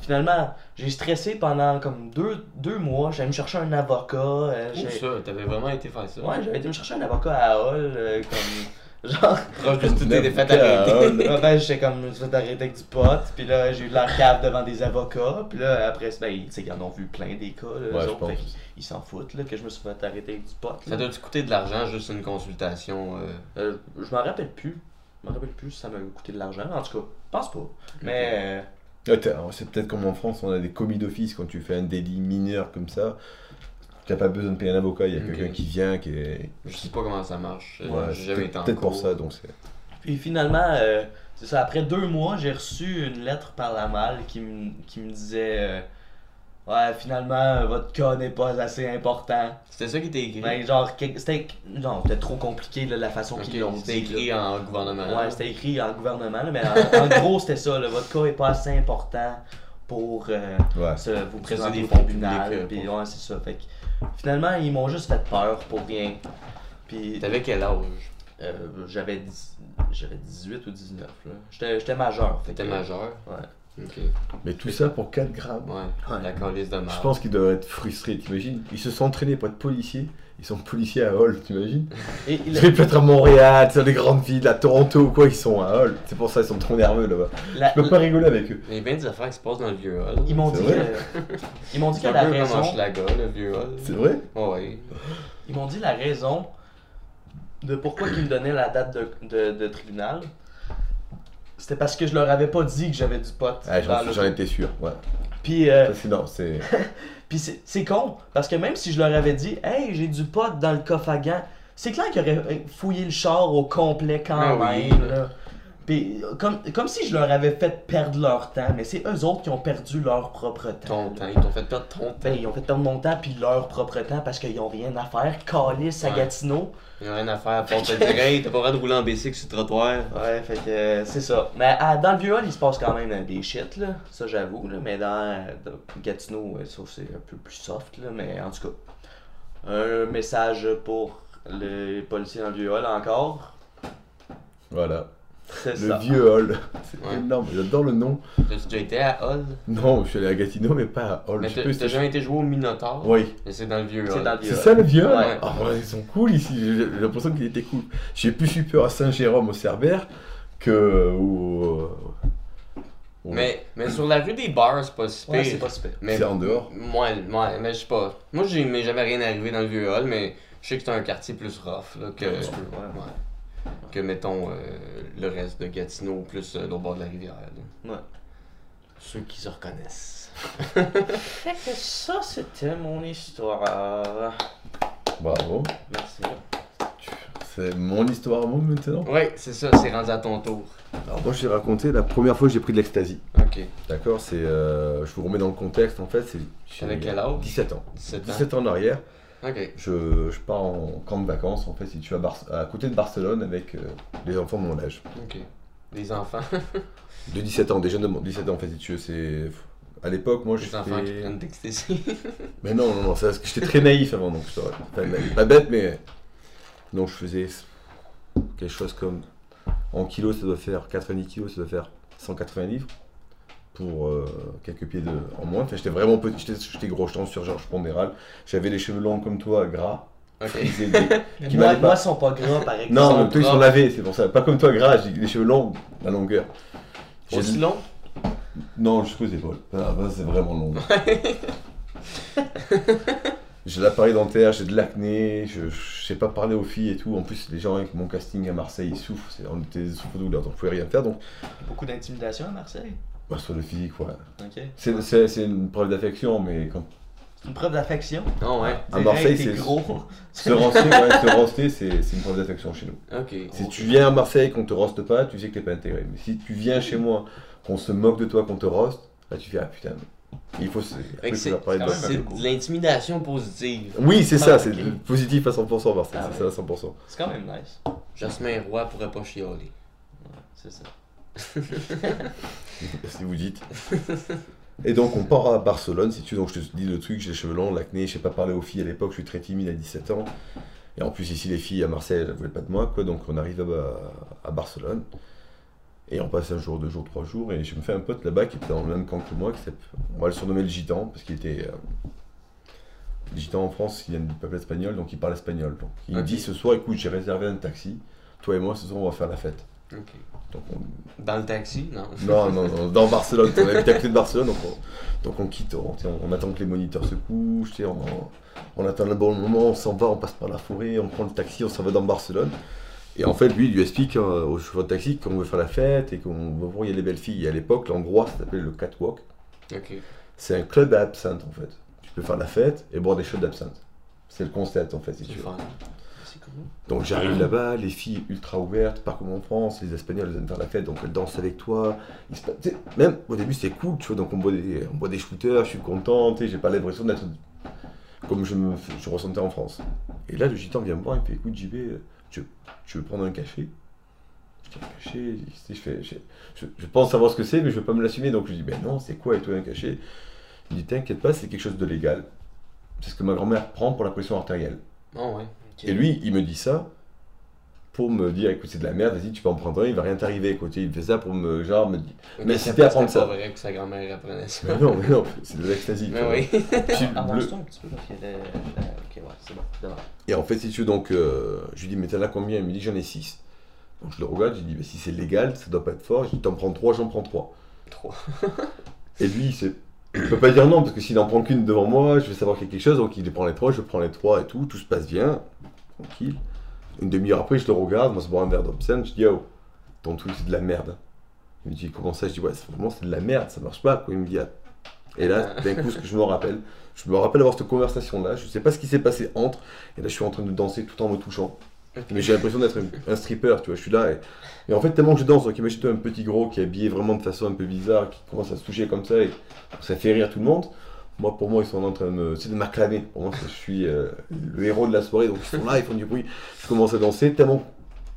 finalement, j'ai stressé pendant comme deux, deux mois, j'allais me chercher un avocat. euh, Où ça? T'avais vraiment été faire ça? Ouais, j'avais été me chercher un avocat à Hall, euh, comme. [LAUGHS] Genre. Proche de t'es fait arrêter. Ben, j'étais comme, je me suis fait arrêter avec du pot, puis là, j'ai eu de la cave devant des avocats, puis là, après, ben, ils, tu sais, ils en ont vu plein des cas, là, Ouais, autres, fait ils s'en foutent, là, que je me suis fait arrêter avec du pot. Ça doit-tu coûter de l'argent, juste une consultation? euh, Euh, je m'en rappelle plus. Je m'en rappelle plus si ça m'a coûté de l'argent, en tout cas, je pense pas. Mais, euh, C'est peut-être comme en France, on a des commis d'office quand tu fais un délit mineur comme ça. T'as pas besoin de payer un avocat, il y a quelqu'un qui vient, qui est. Je sais pas comment ça marche. Ouais, J'ai c'est jamais peut-être été en peut-être pour ça, donc c'est. Puis finalement, euh, c'est ça, après deux mois, j'ai reçu une lettre par la malle qui me, qui me disait euh, Ouais, finalement, euh, votre cas n'est pas assez important. C'était ça qui était écrit? Ben, genre, c'était non, c'était trop compliqué là, la façon Ok, qu'ils l'ont C'était dit. écrit là. en gouvernement. Ouais, c'était écrit en gouvernement, là, mais en, en [LAUGHS] gros, c'était ça. là, votre cas est pas assez important pour euh, Ouais. se- vous présenter des au fonds tribunal. publics, euh, puis ouais, c'est ça. Fait que, finalement, ils m'ont juste fait peur pour rien. Puis T'avais quel âge? euh, j'avais dix- j'avais 18 ou 19. là. J'étais j'étais majeur. T'étais majeur? Ouais. Mais tout ça pour 4 grammes. Ouais. Ouais. La calice de Je marde. pense qu'ils doivent être frustrés, t'imagines? Ils se sont entraînés pour être policiers, ils sont policiers à Hall, t'imagines? [LAUGHS] Et il- Ils peuvent être à Montréal, dans les grandes villes, à Toronto ou quoi, ils sont à Hall. C'est pour ça qu'ils sont trop nerveux là-bas. la- Je peux pas rigoler avec eux. Il y a bien des affaires qui se passent dans le vieux hall. ils m'ont dit que- ils m'ont dit que la comme raison le vieux hall. C'est vrai? Ouais. ils m'ont dit la raison de pourquoi ils me donnaient la date de, de, de tribunal c'était parce que je leur avais pas dit que j'avais du pot Ah, dans J'en étais sûr, ouais. puis euh, c'est. [LAUGHS] Puis c'est c'est con, parce que même si je leur avais dit, hey, j'ai du pot dans le coffre à gants, c'est clair qu'ils auraient fouillé le char au complet quand Ah même. oui. là. Puis comme, comme si je leur avais fait perdre leur temps, mais c'est eux autres qui ont perdu leur propre temps. Ton temps. Ils t'ont fait perdre ton temps. Ben, ils ont fait perdre mon temps puis leur propre temps parce qu'ils ont rien à faire. Calice à Ouais. Gatineau. Ils ont rien à faire. Pour te dire, hey, t'as pas le droit de rouler en bicycle sur le trottoir. Ouais, fait que euh, c'est ça. Mais ah, dans le vieux hall, il se passe quand même euh, des shit, là. Ça, j'avoue, là. Mais dans, euh, dans Gatineau, euh, ça, c'est un peu plus soft, là. Mais en tout cas, un message pour les policiers dans le vieux hall encore. Voilà. Le ça. vieux Hall. [LAUGHS] C'est Ouais. énorme, j'adore le nom. T'as déjà été à Hall? Non, je suis allé à Gatineau, mais pas à Hall. Mais t'as jamais été joué au Minotaur? Oui. Mais c'est dans le vieux C'est Hall. dans le vieux C'est ça le vieux Hall? Ouais. Ah ouais, ils sont cool ici. J'ai l'impression qu'il était cool. J'ai plus eu peur à Saint-Jérôme au Cerbère que au. au- Mais, mais sur la rue des bars, c'est pas si Ouais, pire. c'est pas super. Mais C'est en dehors? Moi, ouais, mais je sais pas. Moi, j'ai jamais rien arrivé dans le vieux hall, mais je sais que c'est un quartier plus rough là, que, ouais. Que mettons euh, le reste de Gatineau, plus euh, l'autre bord de la rivière. là. Ouais. Ceux qui se reconnaissent. [LAUGHS] Fait que ça, c'était mon histoire. Bravo. Merci. C'est mon histoire à moi maintenant? Ouais, c'est ça, c'est rendu à ton tour. Alors moi, je vais raconter la première fois que j'ai pris de l'ecstasy. Ok. D'accord? C'est. euh, je vous remets dans le contexte en fait. C'est. T'avais j'ai quel âge? 17 ans. 17 ans. 17 ans en arrière. Je, je pars en camp de vacances en fait, si tu vas à, côté de Barcelone avec euh, les enfants de mon âge. Ok. Les enfants. De 17 ans, des jeunes de mon- 17 ans en fait, si tu veux. C'est. À l'époque, moi Les enfants qui prennent d'ecstasy. [LAUGHS] Mais non, non, non, c'est parce que j'étais très naïf avant, donc je enfin, pas bête, mais. Donc je faisais quelque chose comme. En kilos, ça doit faire 90 kilos, ça doit faire 180 livres. Pour euh, quelques pieds de, en moins. Enfin, j'étais vraiment petit, j'étais- gros, j'étais en surcharge pondérale. J'avais les cheveux longs comme toi, gras. Ok. frisés, des- [LAUGHS] Qui Moi, moi, sont pas gras, par exemple. Non, mais toi, ils sont lavés, c'est pour ça. Pas comme toi, gras, j'ai les cheveux longs, la longueur. Aussi long? Non, jusqu'aux épaules. Ah, bah, c'est vraiment long. j'ai l'appareil dentaire, j'ai de l'acné, je, je sais pas parler aux filles et tout. En plus, les gens avec mon casting à Marseille, ils souffrent. c'est- On était des souffres-douleurs, donc on pouvait rien faire. Donc, Beaucoup d'intimidation à Marseille. Bah, sur le physique, ouais. Ok. C'est, une preuve d'affection, mais quand C'est une preuve d'affection? Non, ouais. à Direct, Marseille, c'est. gros. [LAUGHS] Se roster, ouais, se roster, c'est, c'est une preuve d'affection chez nous. Ok. Si tu viens à Marseille qu'on te roste pas, tu sais que t'es pas intégré. Mais si tu viens chez moi, qu'on se moque de toi, qu'on te roste, là tu fais ah putain. Il faut se. C'est de l'intimidation positive. Oui, c'est Ah, ça, c'est positif à 100% Marseille, Ah c'est ça à 100%. C'est quand même nice. Jasmin Roy pourrait pas chialer. Ouais, c'est ça. [LAUGHS] si vous dites? Et donc on part à Barcelone, si tu veux, donc je te dis le truc, j'ai les cheveux longs, l'acné, je sais pas parler aux filles à l'époque, je suis très timide à 17 ans. Et en plus ici les filles à Marseille, elles ne voulaient pas de moi, quoi, donc on arrive à, à Barcelone. Et on passe un jour, deux jours, trois jours, et je me fais un pote là-bas qui était dans le même camp que moi, qui on va le surnommer le gitan, parce qu'il était... euh, le gitan en France, il vient du peuple espagnol, donc il parle espagnol. Donc il me dit ce soir, écoute, j'ai réservé un taxi, toi et moi ce soir on va faire la fête. Ok. Donc on, Dans le taxi, non. non, non, non, dans Barcelone, on habite à côté de Barcelone, donc on, donc on quitte, on, attend que les moniteurs se couchent, on, attend le bon moment, on s'en va, on passe par la forêt, on prend le taxi, on s'en va dans Barcelone. Et en fait, lui, il lui explique euh, au chauffeur de taxi qu'on veut faire la fête et qu'on veut voir les belles filles. Et à l'époque, l'endroit, ça s'appelait le Catwalk. Ok. C'est un club à absinthe, en fait. Tu peux faire la fête et boire des shots d'absinthe. C'est le concept, en fait, si tu veux. Donc j'arrive là-bas, les filles ultra ouvertes, pas comme en France, les Espagnols elles aiment faire la fête, donc elles dansent avec toi. Même au début c'est cool, tu vois, donc on boit des, shooters, je suis content, j'ai pas l'impression d'être comme je me je ressentais en France. Et là le gitan vient me voir, il me fait écoute JB, tu, tu veux prendre un un cachet, je, fais, je, je- je pense savoir ce que c'est, mais je veux pas me l'assumer, donc je dis ben non, c'est quoi et toi un cachet Il dit t'inquiète pas, c'est quelque chose de légal. C'est ce que ma grand-mère prend pour la pression artérielle. Oh ouais. Et lui, il me dit ça pour me dire, écoute, c'est de la merde, vas-y, tu peux en prendre un, il va rien t'arriver. Il fait ça pour me, genre, me dire, Ok, mais c'est c'était à prendre c'est ça. pas vrai que sa grand-mère apprenait ça. mais non, mais non, c'est de l'ecstasy. Mais oui. Puis le- un petit peu parce qu'il y a des- euh, Ok, ouais, c'est bon. Et en fait, si tu veux, donc, euh, je lui dis, mais t'en as combien? Il me dit, j'en ai 6. Donc je le regarde, je lui dis, mais si c'est légal, ça doit pas être fort. Je dis, t'en prends 3, j'en prends 3. Trop. Et lui, c'est. Il peut pas dire non, parce que s'il en prend qu'une devant moi, je vais savoir qu'il y a quelque chose, donc il prend les 3, je prends les 3 et tout, tout se passe bien, tranquille. Une demi-heure après, je le regarde, on se boit un verre d'absinthe, je dis, oh, ton truc c'est de la merde. Il me dit, comment ça? Je dis, ouais, vraiment c'est de la merde, ça marche pas, quoi. Il me dit, ah. Et là, [LAUGHS] d'un coup, ce que je me rappelle, je me rappelle avoir cette conversation-là, je sais pas ce qui s'est passé entre, et là, je suis en train de danser tout en me touchant. Mais j'ai l'impression d'être un, un stripper, tu vois, je suis là, et, et en fait, tellement que je danse, donc imagine-toi un petit gros qui est habillé vraiment de façon un peu bizarre, qui commence à se toucher comme ça, et ça fait rire tout le monde. Moi, pour moi, ils sont en train de me- sais, de m'acclamer. Pour moi, c'est- je suis euh, le héros de la soirée, donc ils sont là, ils font du bruit. Je commence à danser, tellement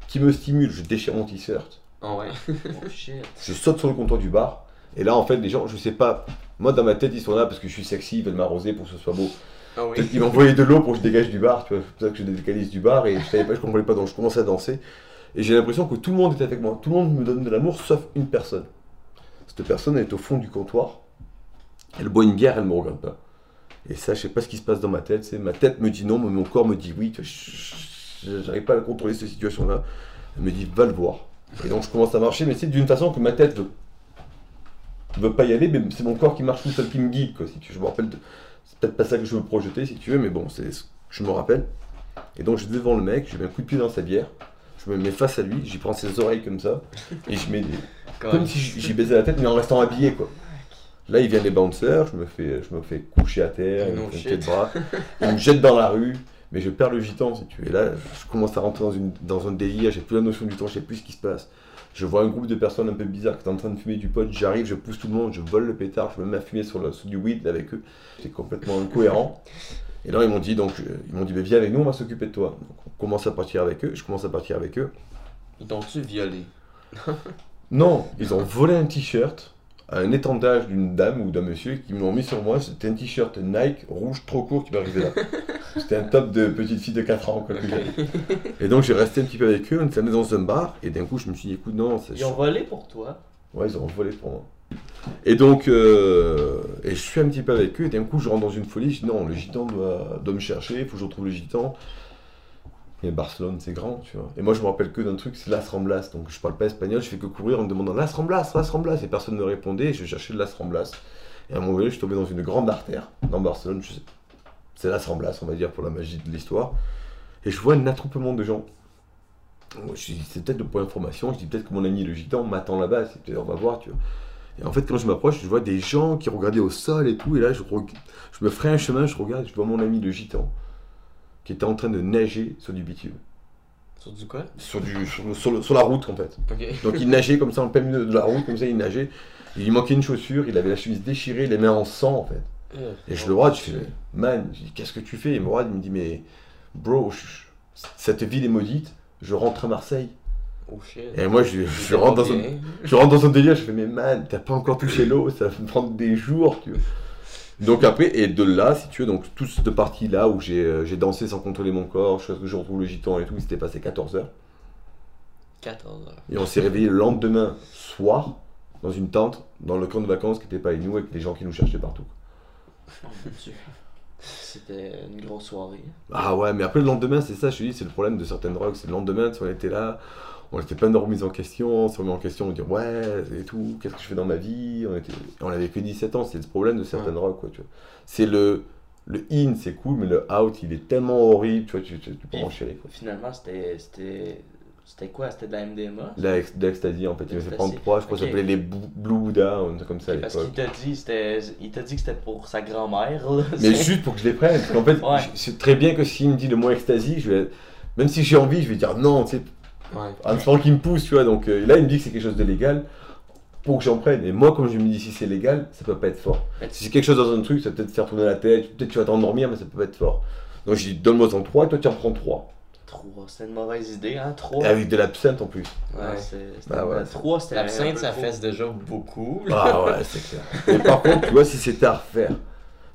qu'ils me stimulent, je déchire mon t-shirt. Oh ouais. Oh [LAUGHS] shit. Je saute sur le comptoir du bar, et là, en fait, les gens, je sais pas, moi, dans ma tête, ils sont là parce que je suis sexy, ils veulent m'arroser pour que ce soit beau. Ah oui. Peut-être qu'ils m'ont envoyé de l'eau pour que je dégage du bar, tu vois, c'est pour ça que je décalise du bar, et je savais pas, je comprenais pas, donc je commence à danser. Et j'ai l'impression que tout le monde est avec moi, tout le monde me donne de l'amour, sauf une personne. Cette personne, elle est au fond du comptoir, elle boit une bière, elle me regarde pas. Et ça, je sais pas ce qui se passe dans ma tête, c'est ma tête me dit non, mais mon corps me dit oui, je- j'arrive pas à contrôler cette situation-là. Elle me dit, va le voir. Et donc je commence à marcher, mais c'est d'une façon que ma tête veut, veut pas y aller, mais c'est mon corps qui marche tout seul, qui me guide, quoi, si tu veux. Je me rappelle, de- c'est peut-être pas ça que je veux projeter, si tu veux, mais bon, c'est ce que je me rappelle. Et donc je vais devant le mec, je mets un coup de pied dans sa bière, je me mets face à lui, j'y prends ses oreilles comme ça, et je mets des, comme si j'y j'y baisais la tête, mais en restant habillé, quoi. Là, il vient les bouncers, je me fais, je me fais coucher à terre, il No me bras, il me jette dans la rue, mais je perds le gitan, si tu veux. Et là, je commence à rentrer dans, une, dans un délire, j'ai plus la notion du temps, je sais plus ce qui se passe. Je vois un groupe de personnes un peu bizarres qui sont en train de fumer du pot, j'arrive, je pousse tout le monde, je vole le pétard, je me mets à fumer sur, le, sur du weed avec eux. C'est complètement incohérent. Et là, ils m'ont dit, donc, euh, ils m'ont dit, mais viens avec nous, on va s'occuper de toi. Donc, on commence à partir avec eux, je commence à partir avec eux. Ils t'ont-tu violé? Non, ils ont volé un t-shirt à un étendage d'une dame ou d'un monsieur qui me l'ont mis sur moi. C'était un t-shirt Nike rouge trop court qui m'arrivait là. [LAUGHS] C'était un top de petite fille de 4 ans. Quoi. Et donc j'ai resté un petit peu avec eux, on était allés dans un bar, et d'un coup je me suis dit, écoute, non, c'est Ils ont volé pour toi. Ouais, ils ont volé pour moi. Et donc, euh, et je suis un petit peu avec eux, et d'un coup, je rentre dans une folie. Je dis non, le gitan doit, doit me chercher, il faut que je retrouve le gitan. Et Barcelone, c'est grand, tu vois. Et moi, je me rappelle que d'un truc, c'est Las Ramblas. Donc, je parle pas espagnol, je fais que courir en me demandant Las Ramblas, Las Ramblas. Et personne ne répondait, je cherchais Las Ramblas. Et à un moment donné, je suis tombé dans une grande artère, dans Barcelone. je C'est Las Ramblas, on va dire, pour la magie de l'histoire. Et je vois un attroupement de gens. Je dis, c'est peut-être de point d'information. Je dis peut-être que mon ami le gitan m'attend là-bas. C'est on va voir, tu vois. Et en fait, quand je m'approche, je vois des gens qui regardaient au sol et tout. Et là, je, je me ferai un chemin, je regarde, je vois mon ami le gitan qui était en train de nager sur du bitume. Sur du quoi? Sur, du, sur, le- sur le- sur la route, en fait. [LAUGHS] Donc il nageait comme ça en plein milieu de la route, comme ça il nageait. Il lui manquait une chaussure, il avait la chemise déchirée, les mains en sang en fait. Et je le regarde, je fais, man, qu'est-ce que tu fais? Et il me regarde, il me dit, mais bro, je- cette ville est maudite, je rentre à Marseille. Oh shit. Et moi, je, je rentre dans un, je rentre dans un délire, je fais, mais man, t'as pas encore touché l'eau, ça va me prendre des jours, tu vois. Donc après, et de là, si tu veux, donc toute cette partie-là où j'ai euh, j'ai dansé sans contrôler mon corps, que je retrouve le gitan et tout, il s'était passé 14 heures. 14 heures. Et on s'est réveillé le lendemain soir, dans une tente, dans le camp de vacances qui n'était pas à nous, avec des gens qui nous cherchaient partout. Oh mon dieu. C'était une grosse soirée. Ah ouais, mais après le lendemain, c'est ça, je te dis, c'est le problème de certaines drogues, c'est le lendemain, si on était là, on était plein de remises en question, on se remet en question, on dit ouais, et tout, qu'est-ce que je fais dans ma vie, on, était, on avait que 17 ans, c'est le problème de certaines Ouais. drogues, quoi, tu vois. C'est le, le in, c'est cool, mais le out, il est tellement horrible, tu vois, tu, tu, tu peux Puis, en chier, quoi. Finalement, c'était. C'était quoi? C'était de la MDMA La L'ecstasy, en fait, il L'ecstasy. prendre trois, je crois que Ok. ça s'appelait les Blue ou un truc comme ça à Parce qu'il t'a dit, il t'a dit que c'était pour sa grand-mère. Mais juste pour que je les prenne. Parce qu'en fait, Ouais. je- très bien que s'il me dit le mot ecstasy, je vais. Même si j'ai envie, je vais dire non, tu sais, Ouais. en espérant qu'il me pousse, tu vois. Donc euh, là, il me dit que c'est quelque chose de légal pour que j'en prenne. Et moi, comme je me dis si c'est légal, ça peut pas être fort. Si c'est quelque chose dans un truc, ça va peut-être te faire tourner la tête, peut-être tu vas t'endormir, mais ça peut pas être fort. Donc je dis donne-moi en trois, et toi tu en prends trois. Trois, c'était une mauvaise idée, hein, trois. Et avec de l'absinthe en plus. Ouais, Ouais. c'est- c'était- Bah ouais. Trois, c'était. un L'absinthe, ça fesse déjà beaucoup. Ah ouais, c'est clair. Mais par contre, tu vois, si c'était à refaire,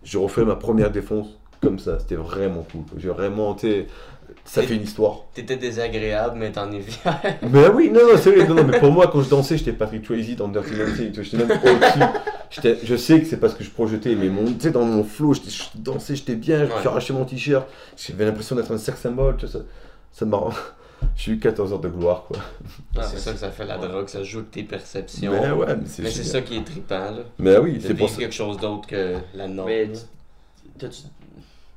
je referais ma première défonce comme ça. C'était vraiment cool. J'ai vraiment, tu ça fait une histoire. T'étais désagréable, mais t'en es fier. Mais [LAUGHS] oui, non, non, c'est vrai, non, non, mais pour moi, quand je dansais, j'étais Patrick Swayze dans Dirty Dancing, tu vois, j'étais même au-dessus. Je sais que c'est parce que je projetais, mais mon, tu sais, dans mon flow, je dansais, j'étais bien, je me suis Ouais. arraché mon t-shirt, j'avais l'impression d'être un sex symbole, tu vois, ça, ça m'a... [LAUGHS] J'ai eu 14 heures de gloire, quoi. Ah, c'est ça que ça fait la ouais. drogue, ça joue avec tes perceptions. Mais ouais, mais c'est ça qui est trippant, là. Mais oui, De c'est pour ça. quelque chose d'autre que la norme. Mais t'as-tu-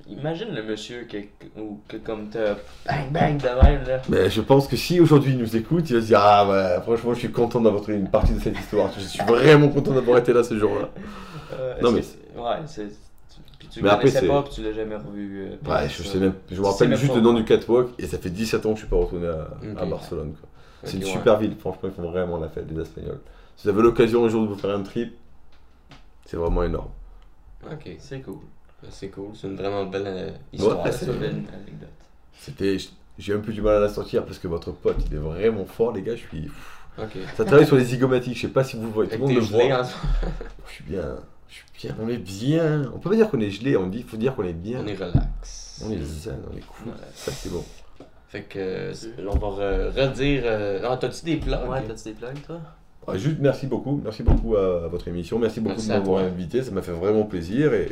Imagine le monsieur que, ou que comme t'as bang bang de même là. Mais je pense que si aujourd'hui il nous écoute, il va se dire Ah ouais, franchement, je suis content d'avoir une partie de cette histoire. Je suis vraiment content d'avoir été là ce jour-là. Euh, Non, mais- Ouais, c'est. Puis tu Mais après, c'est- pas, puis tu l'as jamais revu. euh, Ouais, c'est je ça. sais même, je me rappelle juste le nom du catwalk et ça fait 17 ans que je suis pas retourné à, à Ok. Barcelone. quoi. C'est Ok, une ouais. super ville, franchement, ils font vraiment la fête, les Espagnols. Si vous avez l'occasion un jour de vous faire un trip, c'est vraiment énorme. Ok, C'est cool. C'est cool. C'est une vraiment belle euh, histoire. Ouais, C'est c'est- une belle anecdote. C'était, j'ai un peu du mal à la sortir parce que votre pote, il est vraiment fort, les gars. Je suis, Ok. ça travaille sur les zygomatiques. Je sais pas si vous voyez. Tout le monde le voit. moment. [LAUGHS] Je suis bien, je suis bien. On est bien. On peut pas dire qu'on est gelé. On dit, faut dire qu'on est bien. On est relax. On est zen, on est cool. Ouais. Ça c'est bon. Fait que, euh, c'est- on va re- redire. euh, Ah, t'as-tu des plans Ouais, t'as-tu des blagues toi? Ah, juste merci beaucoup, merci beaucoup à, à votre émission, merci beaucoup Merci de m'avoir invité, ça m'a fait vraiment plaisir et,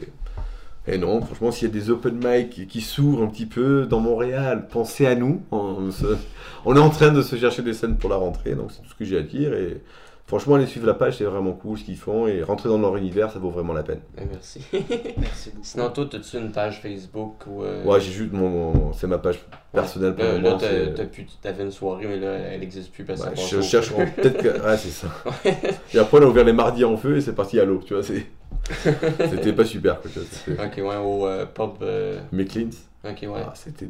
et non, franchement, s'il y a des open mic qui, s'ouvrent un petit peu dans Montréal, pensez à nous. On, se- on est en train de se chercher des scènes pour la rentrée, donc c'est tout ce que j'ai à dire et franchement, allez suivre la page, c'est vraiment cool ce qu'ils font et rentrer dans leur univers, ça vaut vraiment la peine. Ben, merci. [LAUGHS] Merci beaucoup. Sinon, toi, t'as-tu une page Facebook ou. euh, Ouais, j'ai juste mon, mon- c'est ma page personnelle pour Là, le là t'avais une soirée, mais là, elle n'existe plus parce que Ouais, je cherche [LAUGHS] peut-être que. Ouais, c'est ça. Et après, on a ouvert les mardis en feu et c'est parti à l'eau, tu vois. c'est- [LAUGHS] C'était pas super, quoi. Ok, ouais, au euh, pub. euh, Clint, Ok, ouais. ah, c'était.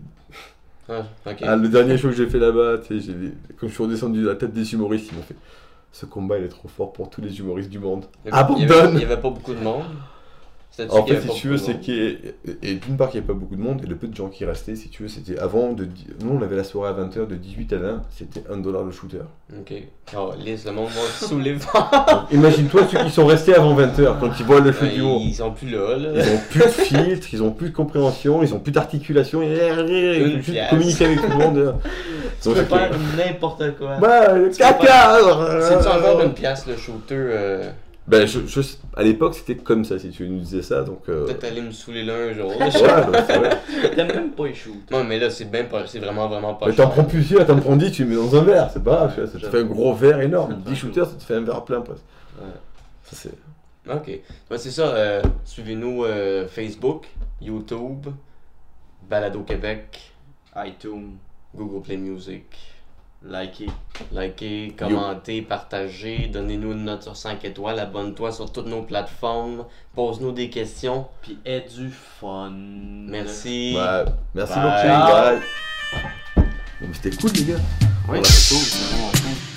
Ah. Ah, le dernier show que j'ai fait là-bas, tu sais, j'ai- quand je suis redescendu de la tête des humoristes, ils m'ont fait. Ce combat, il est trop fort pour tous les humoristes du monde. Il y avait- Il y Abandonne avait, il y avait pas beaucoup de monde. En fait, avait si tu veux, c'est qu'il y Et d'une part, qu'il n'y a pas beaucoup de monde, et le peu de gens qui restaient, si tu veux, c'était avant de. Nous, on avait la soirée à 20h, de 18 à 20, c'était 1 dollar le shooter. Ok. Oh, lisse, le monde va sous les vents. [LAUGHS] Imagine-toi ceux qui sont restés avant 20h, quand ils voient le show Ouais, du haut. Ils sont plus là, là. Ils ont plus de filtre, ils ont plus de compréhension, ils ont plus d'articulation, ils Une veulent juste communiquer avec tout le monde. [LAUGHS] Tu peux c'est- faire n'importe quoi. Bah, le caca [LAUGHS] C'est-tu encore une pièce, le shooter euh, Ben, je, je- à l'époque, c'était comme ça, si tu nous disais ça, donc... euh, Peut-être aller me saouler là un jour. Ouais, vrai. [LAUGHS] [LAUGHS] T'aimes même pas les shoot. Non, mais là, c'est bien pas- c'est vraiment, vraiment pas Mais t'en prends plusieurs, t'en prends 10, tu les mets dans un verre, c'est pas grave, ça te fait un gros verre énorme. Ça te 10 fait shooters, ça te fait un verre plein presque. Ouais. Ça, c'est... Ok. Ouais, c'est ça. euh, Suivez-nous euh, Facebook, YouTube, Balado Québec, iTunes, Google Play Music. Likez. Likez, commentez, partagez, donnez-nous une note sur 5 étoiles, abonne-toi sur toutes nos plateformes, pose-nous des questions. Puis aie du fun. Merci. Ouais, merci beaucoup, bye. C'était cool, les gars. Ouais, c'est cool, c'est bon.